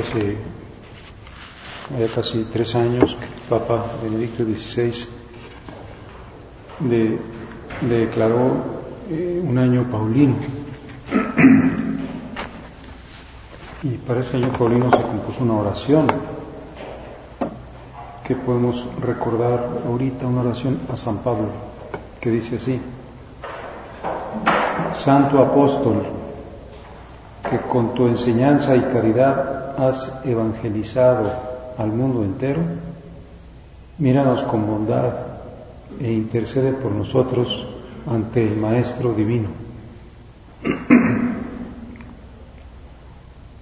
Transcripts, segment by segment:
hace ya casi tres años que el Papa Benedicto XVI de- declaró eh, un año paulino. Y para ese año paulino se compuso una oración que podemos recordar ahorita, una oración a San Pablo, que dice así, Santo Apóstol, que con tu enseñanza y caridad has evangelizado al mundo entero, míranos con bondad e intercede por nosotros ante el Maestro Divino.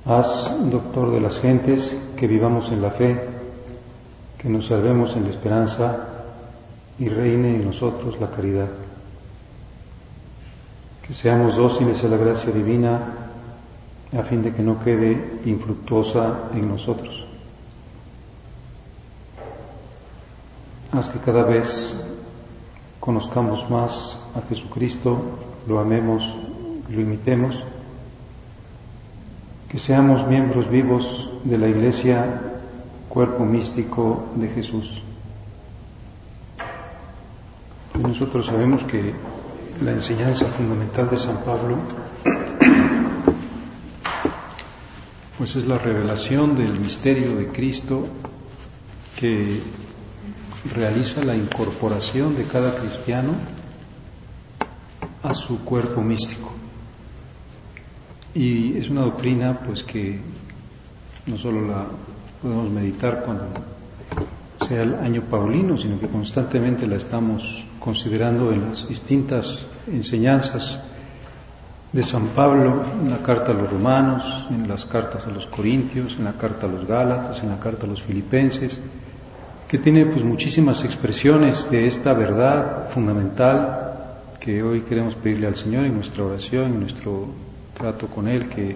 Haz, doctor de las gentes, que vivamos en la fe, que nos salvemos en la esperanza y reine en nosotros la caridad. Que seamos dóciles a la gracia divina a fin de que no quede infructuosa en nosotros. Haz que cada vez conozcamos más a Jesucristo, lo amemos, lo imitemos, que seamos miembros vivos de la Iglesia, cuerpo místico de Jesús. Nosotros sabemos que la enseñanza fundamental de San Pablo pues es la revelación del misterio de Cristo que realiza la incorporación de cada cristiano a su cuerpo místico. Y es una doctrina pues que no solo la podemos meditar cuando sea el año paulino, sino que constantemente la estamos considerando en las distintas enseñanzas de San Pablo, en la carta a los romanos, en las cartas a los corintios, en la carta a los gálatas, en la carta a los filipenses, que tiene pues muchísimas expresiones de esta verdad fundamental que hoy queremos pedirle al Señor en nuestra oración, en nuestro trato con Él, que,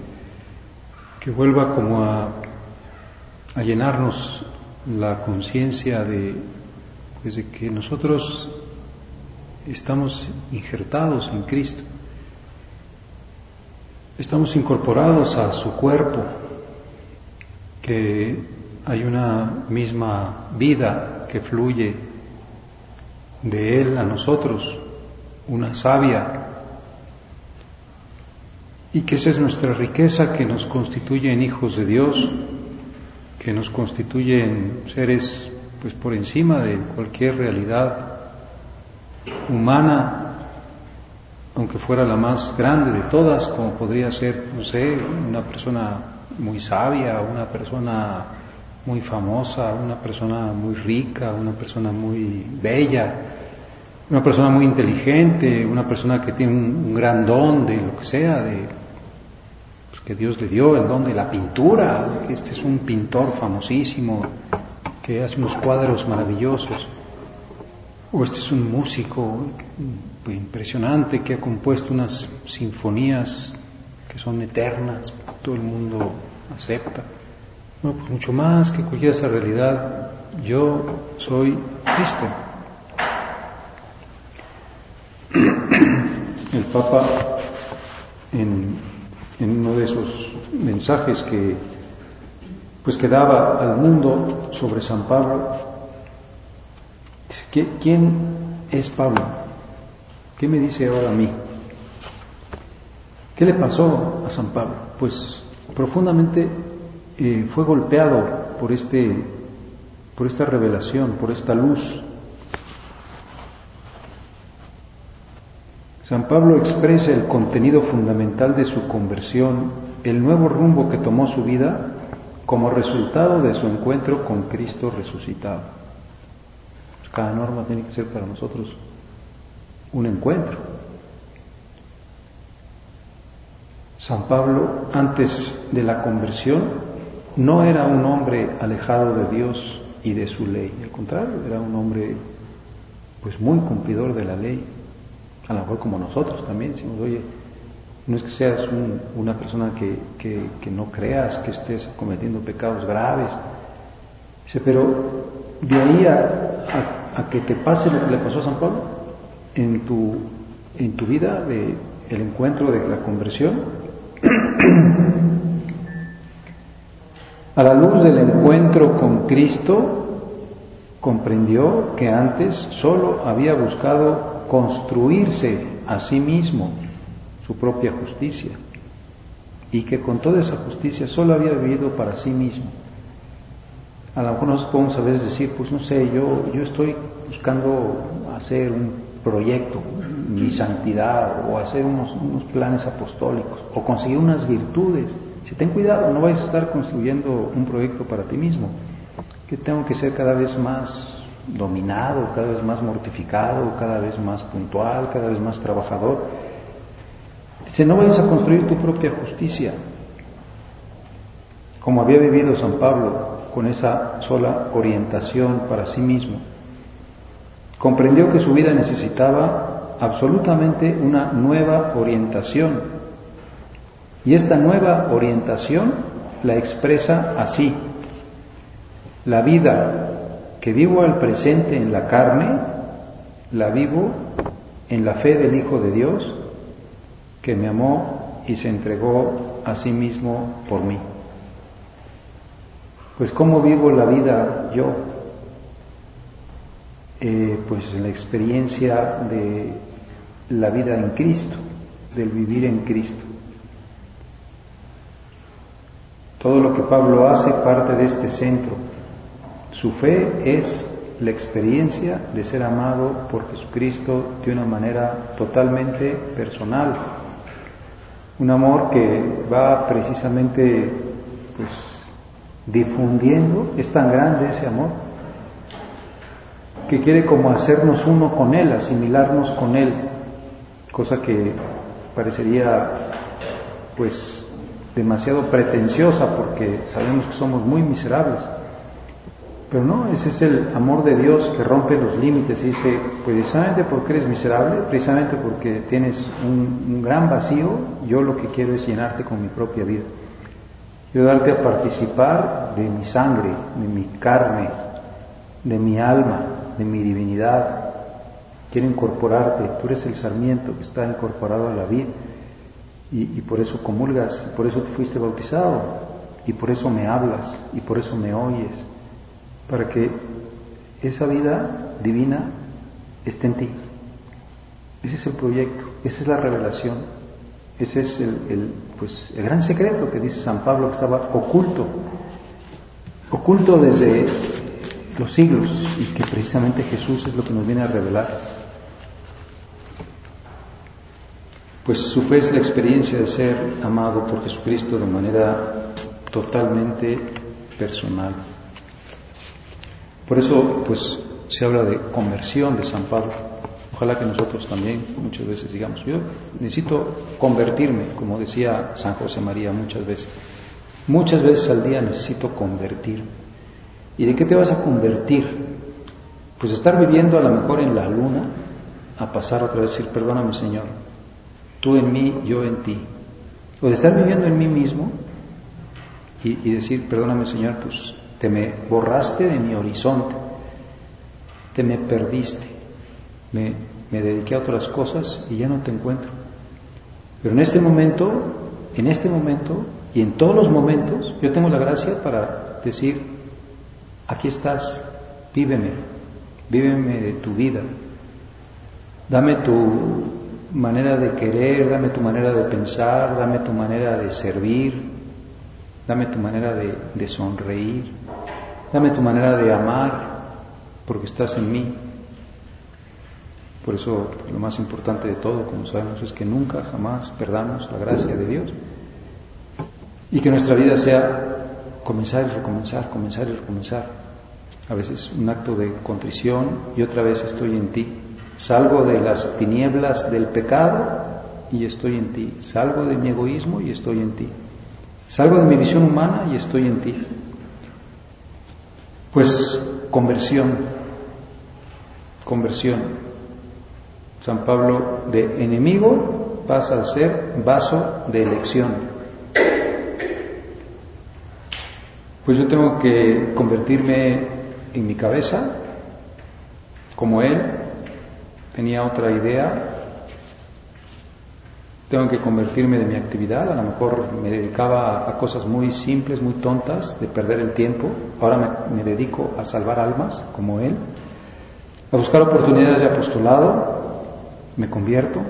que vuelva como a, a llenarnos la conciencia de, pues, de que nosotros estamos injertados en Cristo estamos incorporados a su cuerpo, que hay una misma vida que fluye de Él a nosotros, una savia, y que esa es nuestra riqueza que nos constituye en hijos de Dios, que nos constituye en seres pues por encima de cualquier realidad humana aunque fuera la más grande de todas, como podría ser, no sé, una persona muy sabia, una persona muy famosa, una persona muy rica, una persona muy bella, una persona muy inteligente, una persona que tiene un, gran don de lo que sea, de pues, que Dios le dio el don de la pintura, este es un pintor famosísimo que hace unos cuadros maravillosos. O este es un músico impresionante que ha compuesto unas sinfonías que son eternas, todo el mundo acepta. No, pues mucho más que cualquier esa realidad, yo soy Cristo. el Papa en, uno de esos mensajes que pues que daba al mundo sobre San Pablo, dice, ¿quién es Pablo? ¿Qué me dice ahora a mí? ¿Qué le pasó a San Pablo? Pues profundamente eh, fue golpeado por, este, por esta revelación, por esta luz. San Pablo expresa el contenido fundamental de su conversión, el nuevo rumbo que tomó su vida como resultado de su encuentro con Cristo resucitado. Cada norma tiene que ser para nosotros un encuentro. San Pablo, antes de la conversión, no era un hombre alejado de Dios y de su ley, al contrario, era un hombre pues muy cumplidor de la ley, a lo mejor como nosotros también, decimos, oye, no es que seas una persona que, que, no creas, que estés cometiendo pecados graves, dice, pero de ahí a, a, que te pase lo que le pasó a San Pablo, en tu, en tu vida de el encuentro de la conversión, A la luz del encuentro con Cristo, comprendió que antes solo había buscado construirse a sí mismo su propia justicia y que con toda esa justicia solo había vivido para sí mismo. A lo mejor nosotros podemos a veces decir, pues no sé, yo, yo estoy buscando hacer un proyecto, mi santidad, o hacer unos, unos planes apostólicos, o conseguir unas virtudes si ten cuidado, no vayas a estar construyendo un proyecto para ti mismo, que tengo que ser cada vez más dominado, cada vez más mortificado, cada vez más puntual, cada vez más trabajador. Dice, no vayas a construir tu propia justicia, como había vivido San Pablo con esa sola orientación para sí mismo. Comprendió que su vida necesitaba absolutamente una nueva orientación y esta nueva orientación la expresa así. La vida que vivo al presente en la carne, la vivo en la fe del Hijo de Dios, que me amó y se entregó a sí mismo por mí. Pues ¿cómo vivo la vida yo? Eh, pues la experiencia de la vida en Cristo, del vivir en Cristo. Todo lo que Pablo hace parte de este centro. Su fe es la experiencia de ser amado por Jesucristo de una manera totalmente personal. Un amor que va precisamente pues, difundiendo, es tan grande ese amor, que quiere como hacernos uno con Él, asimilarnos con Él, cosa que parecería pues demasiado pretenciosa porque sabemos que somos muy miserables. Pero no, ese es el amor de Dios que rompe los límites y dice, precisamente porque eres miserable, precisamente porque tienes un, gran vacío, yo lo que quiero es llenarte con mi propia vida. Quiero darte a participar de mi sangre, de mi carne, de mi alma, de mi divinidad. Quiero incorporarte, tú eres el sarmiento que está incorporado a la vida y, por eso comulgas, y por eso fuiste bautizado, y por eso me hablas, y por eso me oyes, para que esa vida divina esté en ti. Ese es el proyecto, esa es la revelación, ese es el, pues, el gran secreto que dice San Pablo que estaba oculto, oculto desde los siglos y que precisamente Jesús es lo que nos viene a revelar. pues su fe es la experiencia de ser amado por Jesucristo de manera totalmente personal. Por eso, pues, se habla de conversión de San Pablo. Ojalá que nosotros también muchas veces digamos, yo necesito convertirme, como decía San José María muchas veces. Muchas veces al día necesito convertirme. ¿Y de qué te vas a convertir? Pues estar viviendo a lo mejor en la luna, a pasar otra vez decir, perdóname Señor, tú en mí, yo en ti. O de estar viviendo en mí mismo y, decir, perdóname Señor, pues te me borraste de mi horizonte, te me perdiste, me, me dediqué a otras cosas y ya no te encuentro. Pero en este momento, en este momento y en todos los momentos, yo tengo la gracia para decir, aquí estás, víveme, víveme de tu vida, dame tu manera de querer, dame tu manera de pensar, dame tu manera de servir, dame tu manera de, sonreír, dame tu manera de amar, porque estás en mí. Por eso lo más importante de todo, como sabemos, es que nunca, jamás perdamos la gracia de Dios. Y que nuestra vida sea comenzar y recomenzar, comenzar y recomenzar. A veces un acto de contrición y otra vez estoy en ti. Salgo de las tinieblas del pecado y estoy en ti. Salgo de mi egoísmo y estoy en ti. Salgo de mi visión humana y estoy en ti. Pues conversión, conversión. San Pablo de enemigo pasa a ser vaso de elección. Pues yo tengo que convertirme en mi cabeza, como él, tenía otra idea, tengo que convertirme de mi actividad, a lo mejor me dedicaba a cosas muy simples, muy tontas, de perder el tiempo, ahora me, me dedico a salvar almas, como él, a buscar oportunidades de apostolado, me convierto,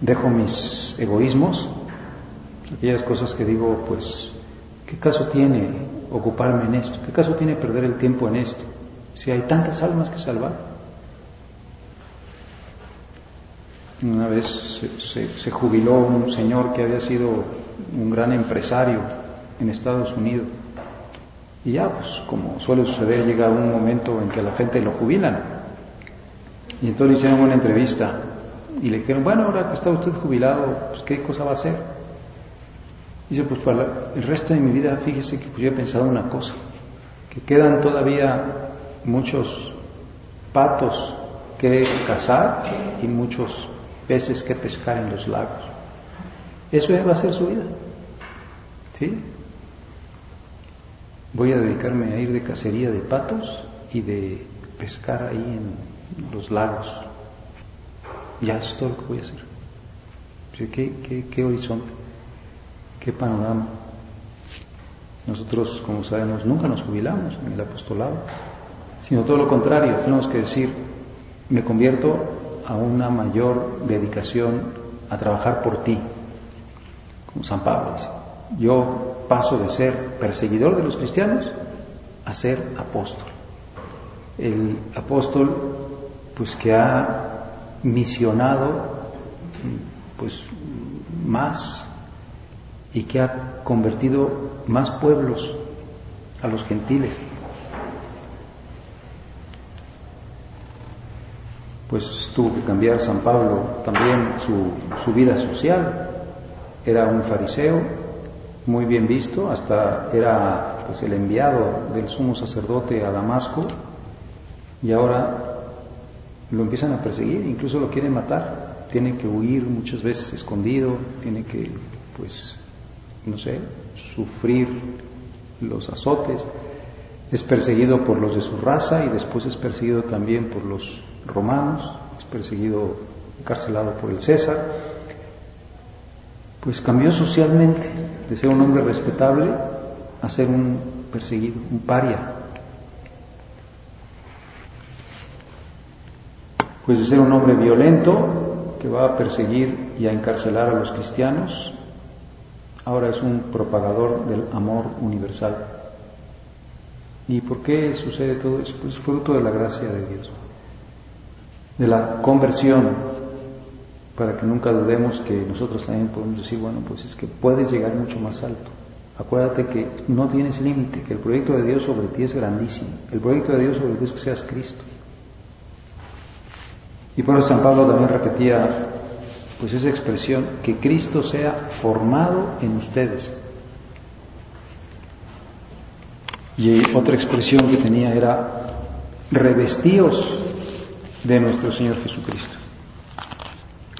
dejo mis egoísmos, aquellas cosas que digo, pues, ¿qué caso tiene ocuparme en esto? ¿Qué caso tiene perder el tiempo en esto? Si hay tantas almas que salvar. Una vez se, jubiló un señor que había sido un gran empresario en Estados Unidos. Y ya, pues como suele suceder, llega un momento en que la gente lo jubilan. Y entonces le hicieron una entrevista y le dijeron, bueno, ahora que está usted jubilado, pues ¿qué cosa va a hacer? Dice, pues para el resto de mi vida, fíjese que pues, yo he pensado una cosa, que quedan todavía muchos patos que cazar y muchos peces que pescar en los lagos. Eso va a ser su vida. ¿Sí? Voy a dedicarme a ir de cacería de patos y de pescar ahí en los lagos. Ya es todo lo que voy a hacer. ¿Qué, qué, horizonte? ¿Qué panorama? Nosotros, como sabemos, nunca nos jubilamos en el apostolado, sino todo lo contrario, tenemos que decir, me convierto a una mayor dedicación a trabajar por ti, como San Pablo dice. Yo paso de ser perseguidor de los cristianos a ser apóstol. El apóstol pues que ha misionado pues más y que ha convertido más pueblos a los gentiles. Pues tuvo que cambiar San Pablo también su, su vida social. Era un fariseo muy bien visto, hasta era pues el enviado del sumo sacerdote a Damasco y ahora lo empiezan a perseguir, incluso lo quieren matar, tiene que huir muchas veces escondido, tiene que, pues, no sé, sufrir los azotes, es perseguido por los de su raza y después es perseguido también por los romanos, es perseguido, encarcelado por el César, pues cambió socialmente de ser un hombre respetable a ser un perseguido, un paria, pues de ser un hombre violento que va a perseguir y a encarcelar a los cristianos, ahora es un propagador del amor universal. ¿Y por qué sucede todo eso? Pues fruto de la gracia de Dios, de la conversión, para que nunca dudemos que nosotros también podemos decir, bueno, pues es que puedes llegar mucho más alto. Acuérdate que no tienes límite, que el proyecto de Dios sobre ti es grandísimo. El proyecto de Dios sobre ti es que seas Cristo. Y por eso San Pablo también repetía pues esa expresión, que Cristo sea formado en ustedes. Y otra expresión que tenía era, revestíos de nuestro Señor Jesucristo.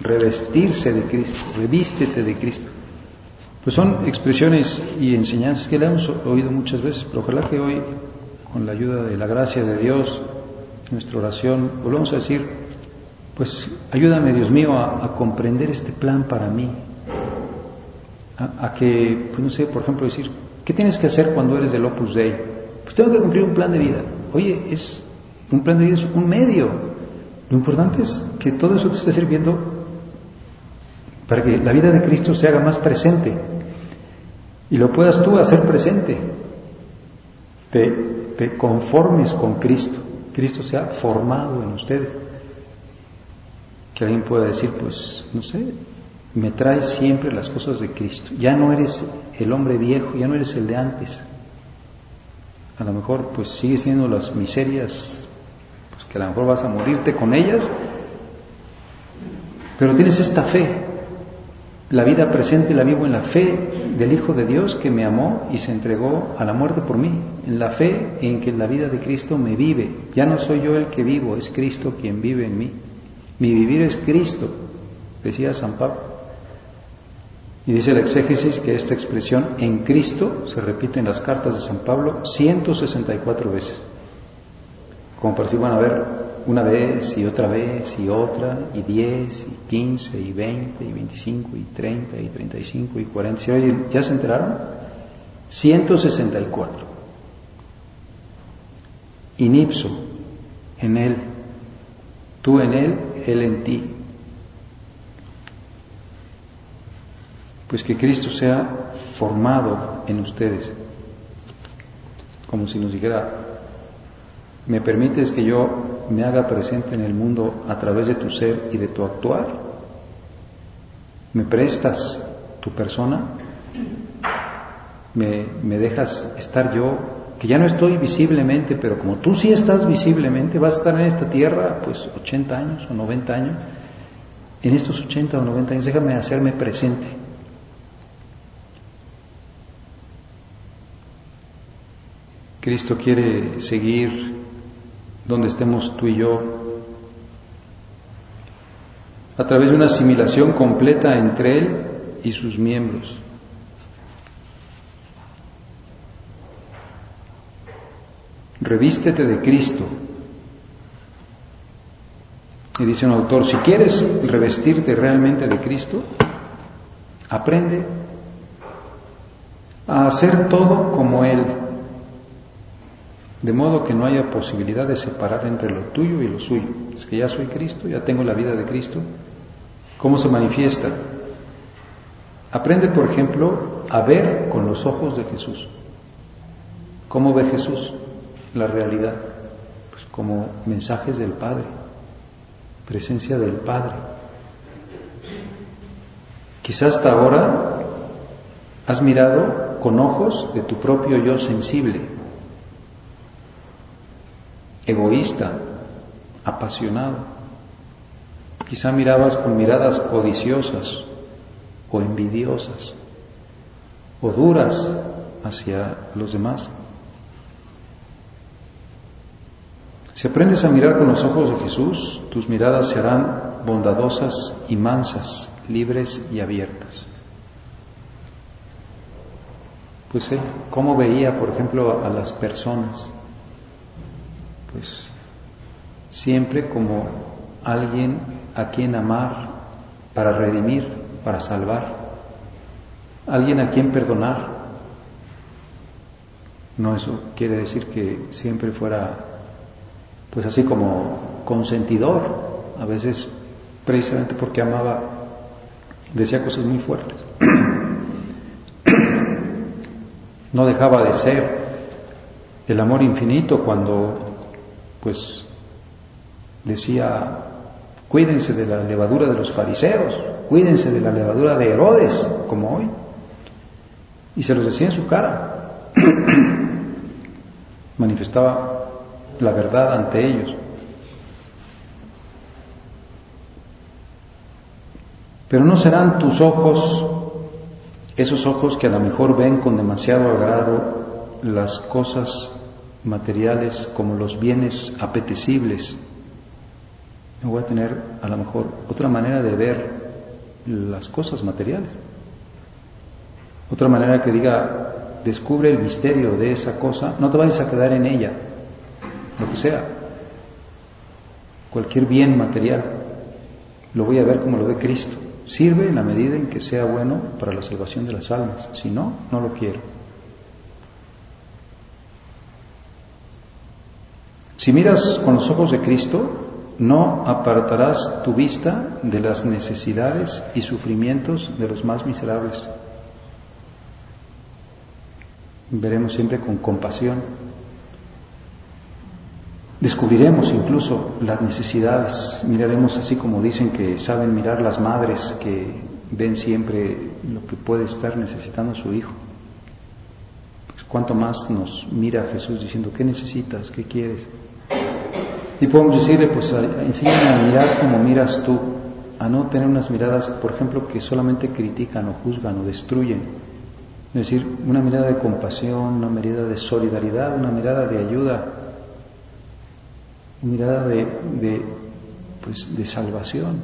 Revestirse de Cristo, revístete de Cristo. Pues son expresiones y enseñanzas que le hemos oído muchas veces, pero ojalá que hoy, con la ayuda de la gracia de Dios, nuestra oración, volvamos a decir, pues ayúdame, Dios mío, a, comprender este plan para mí. A, que, pues no sé, por ejemplo, decir, ¿qué tienes que hacer cuando eres del Opus Dei? Pues tengo que cumplir un plan de vida. Oye, es un plan de vida es un medio. Lo importante es que todo eso te esté sirviendo para que la vida de Cristo se haga más presente y lo puedas tú hacer presente. Te, te conformes con Cristo. Cristo se ha formado en ustedes que alguien pueda decir, pues, no sé, me traes siempre las cosas de Cristo. Ya no eres el hombre viejo, ya no eres el de antes. A lo mejor, pues, sigue siendo las miserias, pues que a lo mejor vas a morirte con ellas, pero tienes esta fe. La vida presente la vivo en la fe del Hijo de Dios que me amó y se entregó a la muerte por mí, en la fe en que la vida de Cristo me vive. Ya no soy yo el que vivo, es Cristo quien vive en mí. Mi vivir es Cristo, decía San Pablo. Y dice la exégesis que esta expresión en Cristo se repite en las cartas de San Pablo 164 veces. Como para si van a ver una vez y otra vez y otra y 10 y 15 y 20 y 25 y 30 y 35 y 40. ¿Ya se enteraron? 164. Inipso, en Él, tú en Él él en ti. Pues que Cristo sea formado en ustedes, como si nos dijera, ¿me permites que yo me haga presente en el mundo a través de tu ser y de tu actuar? ¿Me prestas tu persona? ¿Me, me dejas estar yo que ya no estoy visiblemente, pero como tú sí estás visiblemente, vas a estar en esta tierra pues 80 años o 90 años, en estos 80 o 90 años déjame hacerme presente. Cristo quiere seguir donde estemos tú y yo, a través de una asimilación completa entre Él y sus miembros. Revístete de Cristo. Y dice un autor, si quieres revestirte realmente de Cristo, aprende a hacer todo como Él, de modo que no haya posibilidad de separar entre lo tuyo y lo suyo. Es que ya soy Cristo, ya tengo la vida de Cristo. ¿Cómo se manifiesta? Aprende, por ejemplo, a ver con los ojos de Jesús. ¿Cómo ve Jesús? La realidad? Pues como mensajes del Padre, presencia del Padre. Quizás hasta ahora has mirado con ojos de tu propio yo sensible, egoísta, apasionado. Quizá mirabas con miradas codiciosas o envidiosas o duras hacia los demás. Si aprendes a mirar con los ojos de Jesús, tus miradas se harán bondadosas y mansas, libres y abiertas. Pues él, ¿cómo veía, por ejemplo, a las personas? Pues siempre como alguien a quien amar para redimir, para salvar, alguien a quien perdonar. No eso quiere decir que siempre fuera pues así como consentidor, a veces precisamente porque amaba, decía cosas muy fuertes. No dejaba de ser el amor infinito cuando pues decía, cuídense de la levadura de los fariseos, cuídense de la levadura de Herodes, como hoy. Y se los decía en su cara. Manifestaba la verdad ante ellos. Pero no serán tus ojos, esos ojos que a lo mejor ven con demasiado agrado las cosas materiales como los bienes apetecibles. No voy a tener a lo mejor otra manera de ver las cosas materiales. Otra manera que diga, descubre el misterio de esa cosa, no te vayas a quedar en ella, lo que sea, cualquier bien material, lo voy a ver como lo ve Cristo. Sirve en la medida en que sea bueno para la salvación de las almas. Si no, no lo quiero. Si miras con los ojos de Cristo, no apartarás tu vista de las necesidades y sufrimientos de los más miserables. Veremos siempre con compasión. Descubriremos incluso las necesidades, miraremos así como dicen que saben mirar las madres que ven siempre lo que puede estar necesitando su hijo. Pues cuanto más nos mira Jesús diciendo, ¿qué necesitas? ¿Qué quieres? Y podemos decirle, pues enséñame a mirar como miras tú, a no tener unas miradas, por ejemplo, que solamente critican o juzgan o destruyen. Es decir, una mirada de compasión, una mirada de solidaridad, una mirada de ayuda, mirada de, de, pues, de salvación,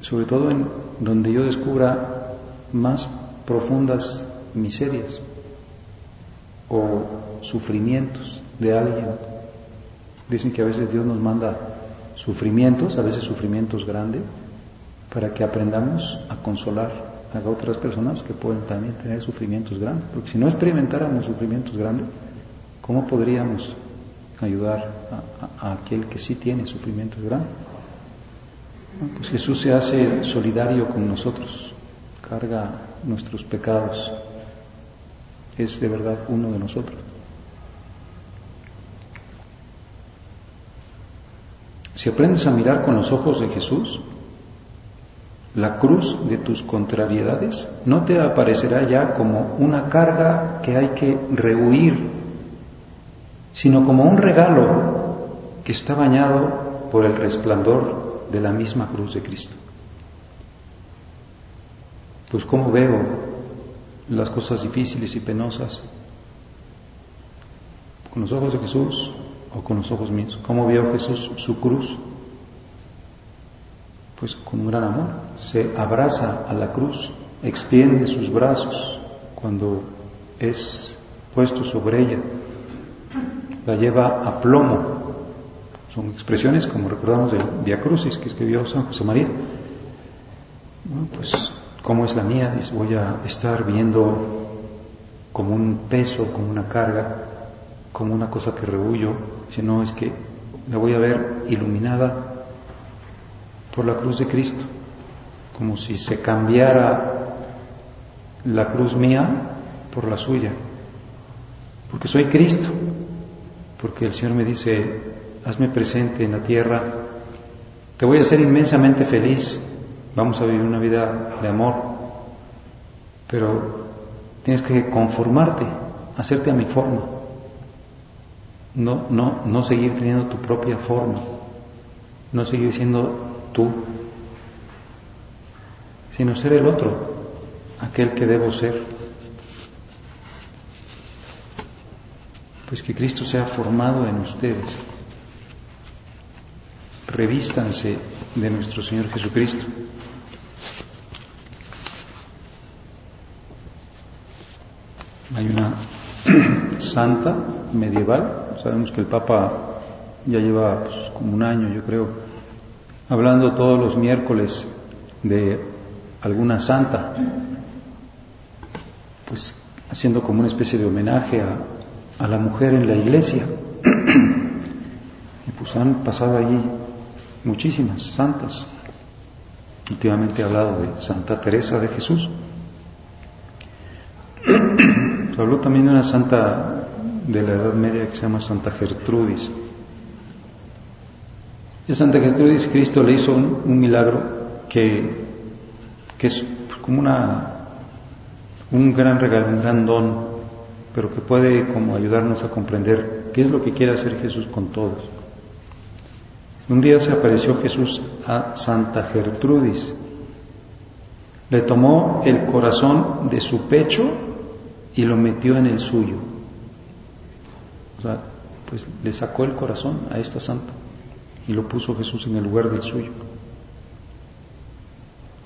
sobre todo en donde yo descubra más profundas miserias o sufrimientos de alguien Dicen que a veces Dios nos manda sufrimientos, a veces sufrimientos grandes, para que aprendamos a consolar a otras personas que pueden también tener sufrimientos grandes. Porque si no experimentáramos sufrimientos grandes, ¿cómo podríamos ayudar a, aquel que sí tiene sufrimientos grandes? Pues Jesús se hace solidario con nosotros, carga nuestros pecados, es de verdad uno de nosotros. Si aprendes a mirar con los ojos de Jesús, la cruz de tus contrariedades no te aparecerá ya como una carga que hay que rehuir, sino como un regalo que está bañado por el resplandor de la misma cruz de Cristo. Pues cómo veo las cosas difíciles y penosas con los ojos de Jesús o con los ojos míos. ¿Cómo vio Jesús su cruz? Pues con un gran amor. Se abraza a la cruz, extiende sus brazos cuando es puesto sobre ella, la lleva a plomo. Son expresiones como recordamos del Via Crucis que escribió San José María. Bueno, pues, ¿cómo es la mía? Voy a estar viendo como un peso, como una carga, como una cosa que rehuyo, sino es que la voy a ver iluminada por la cruz de Cristo, como si se cambiara la cruz mía por la suya, porque soy Cristo, porque el Señor me dice, hazme presente en la tierra, te voy a hacer inmensamente feliz, vamos a vivir una vida de amor, pero tienes que conformarte, hacerte a mi forma. No, no, no seguir teniendo tu propia forma, no seguir siendo tú, sino ser el otro, aquel que debo ser. Pues que Cristo sea formado en ustedes. Revístanse de nuestro Señor Jesucristo. Hay una santa medieval. Sabemos que el Papa ya lleva pues, como un año, yo creo, hablando todos los miércoles de alguna santa, pues haciendo como una especie de homenaje a, a la mujer en la iglesia. y pues han pasado allí muchísimas santas. Últimamente he hablado de Santa Teresa de Jesús. Habló también de una santa de la Edad Media que se llama Santa Gertrudis. Y a Santa Gertrudis Cristo le hizo un, milagro que, que, es como una, un gran regalo, un gran don, pero que puede como ayudarnos a comprender qué es lo que quiere hacer Jesús con todos. Un día se apareció Jesús a Santa Gertrudis, le tomó el corazón de su pecho y lo metió en el suyo. O sea, pues le sacó el corazón a esta santa y lo puso Jesús en el lugar del suyo.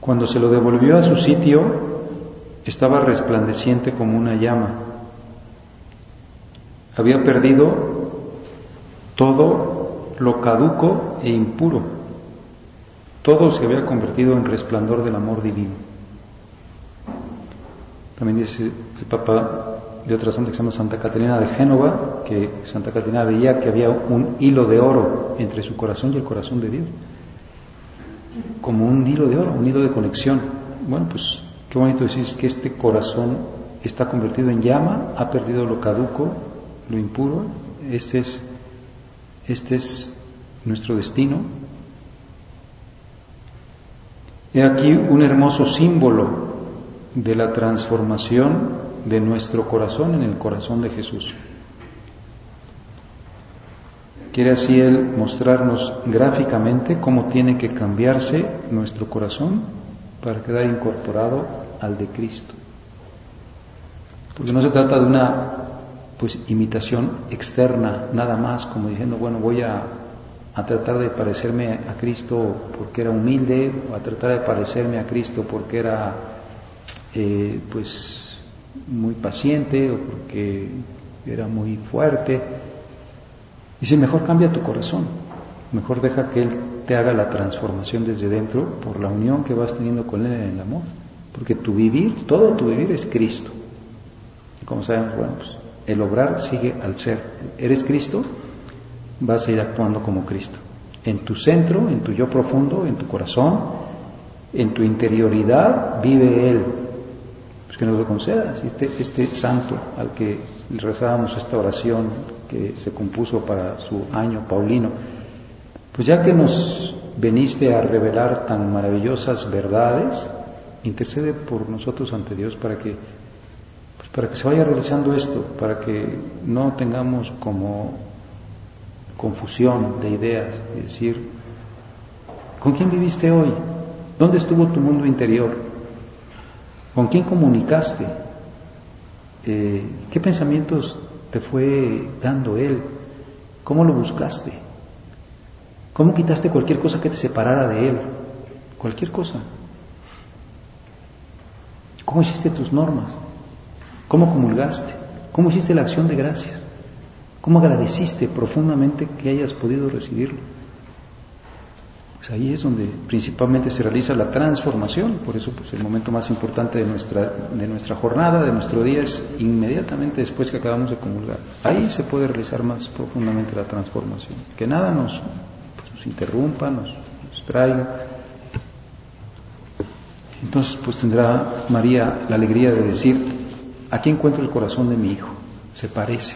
Cuando se lo devolvió a su sitio, estaba resplandeciente como una llama. Había perdido todo lo caduco e impuro. Todo se había convertido en resplandor del amor divino. También dice el Papa de otra santa que se llama Santa Catalina de Génova, que Santa Catalina veía que había un hilo de oro entre su corazón y el corazón de Dios. Como un hilo de oro, un hilo de conexión. Bueno, pues qué bonito decir que este corazón está convertido en llama, ha perdido lo caduco, lo impuro. Este es, este es nuestro destino. He aquí un hermoso símbolo de la transformación de nuestro corazón en el corazón de Jesús. Quiere así Él mostrarnos gráficamente cómo tiene que cambiarse nuestro corazón para quedar incorporado al de Cristo. Porque no se trata de una pues imitación externa, nada más, como diciendo, bueno, voy a, a tratar de parecerme a Cristo porque era humilde, o a tratar de parecerme a Cristo porque era eh, pues muy paciente o porque era muy fuerte. Dice, mejor cambia tu corazón, mejor deja que Él te haga la transformación desde dentro por la unión que vas teniendo con Él en el amor. Porque tu vivir, todo tu vivir es Cristo. Y como sabemos, bueno, pues el obrar sigue al ser. Eres Cristo, vas a ir actuando como Cristo. En tu centro, en tu yo profundo, en tu corazón, en tu interioridad, vive Él que nos lo conceda. Este, este santo al que rezábamos esta oración que se compuso para su año paulino, pues ya que nos veniste a revelar tan maravillosas verdades, intercede por nosotros ante Dios para que, pues para que se vaya realizando esto, para que no tengamos como confusión de ideas, y decir, ¿con quién viviste hoy? ¿Dónde estuvo tu mundo interior? ¿Con quién comunicaste? Eh, ¿Qué pensamientos te fue dando Él? ¿Cómo lo buscaste? ¿Cómo quitaste cualquier cosa que te separara de Él? Cualquier cosa. ¿Cómo hiciste tus normas? ¿Cómo comulgaste? ¿Cómo hiciste la acción de gracias? ¿Cómo agradeciste profundamente que hayas podido recibirlo? Pues ahí es donde principalmente se realiza la transformación, por eso pues el momento más importante de nuestra, de nuestra jornada, de nuestro día, es inmediatamente después que acabamos de comulgar. Ahí se puede realizar más profundamente la transformación, que nada nos, pues, nos interrumpa, nos distraiga. Entonces pues tendrá María la alegría de decir, aquí encuentro el corazón de mi hijo, se parece.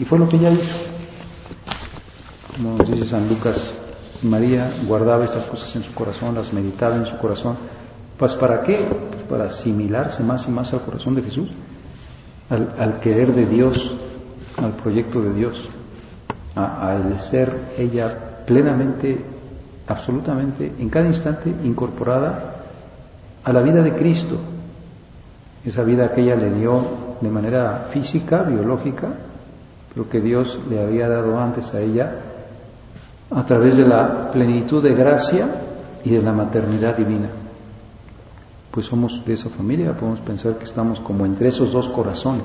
y fue lo que ella hizo como nos dice San Lucas, María guardaba estas cosas en su corazón, las meditaba en su corazón. Pues para qué? Pues para asimilarse más y más al corazón de Jesús, al, querer de Dios, al proyecto de Dios, al ser ella plenamente, absolutamente, en cada instante incorporada a la vida de Cristo, esa vida que ella le dio de manera física, biológica, lo que Dios le había dado antes a ella a través de la plenitud de gracia y de la maternidad divina. Pues somos de esa familia, podemos pensar que estamos como entre esos dos corazones,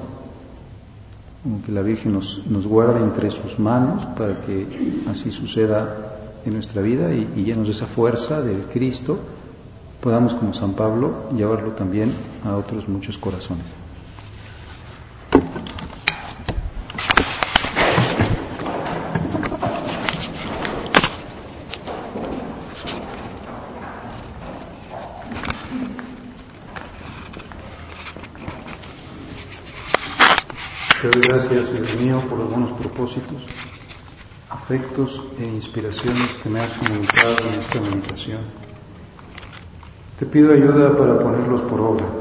como que la Virgen nos, nos guarda entre sus manos para que así suceda en nuestra vida y, y llenos de esa fuerza del Cristo, podamos como San Pablo llevarlo también a otros muchos corazones. Te doy gracias, Dios mío, por los buenos propósitos, afectos e inspiraciones que me has comunicado en esta meditación. Te pido ayuda para ponerlos por obra.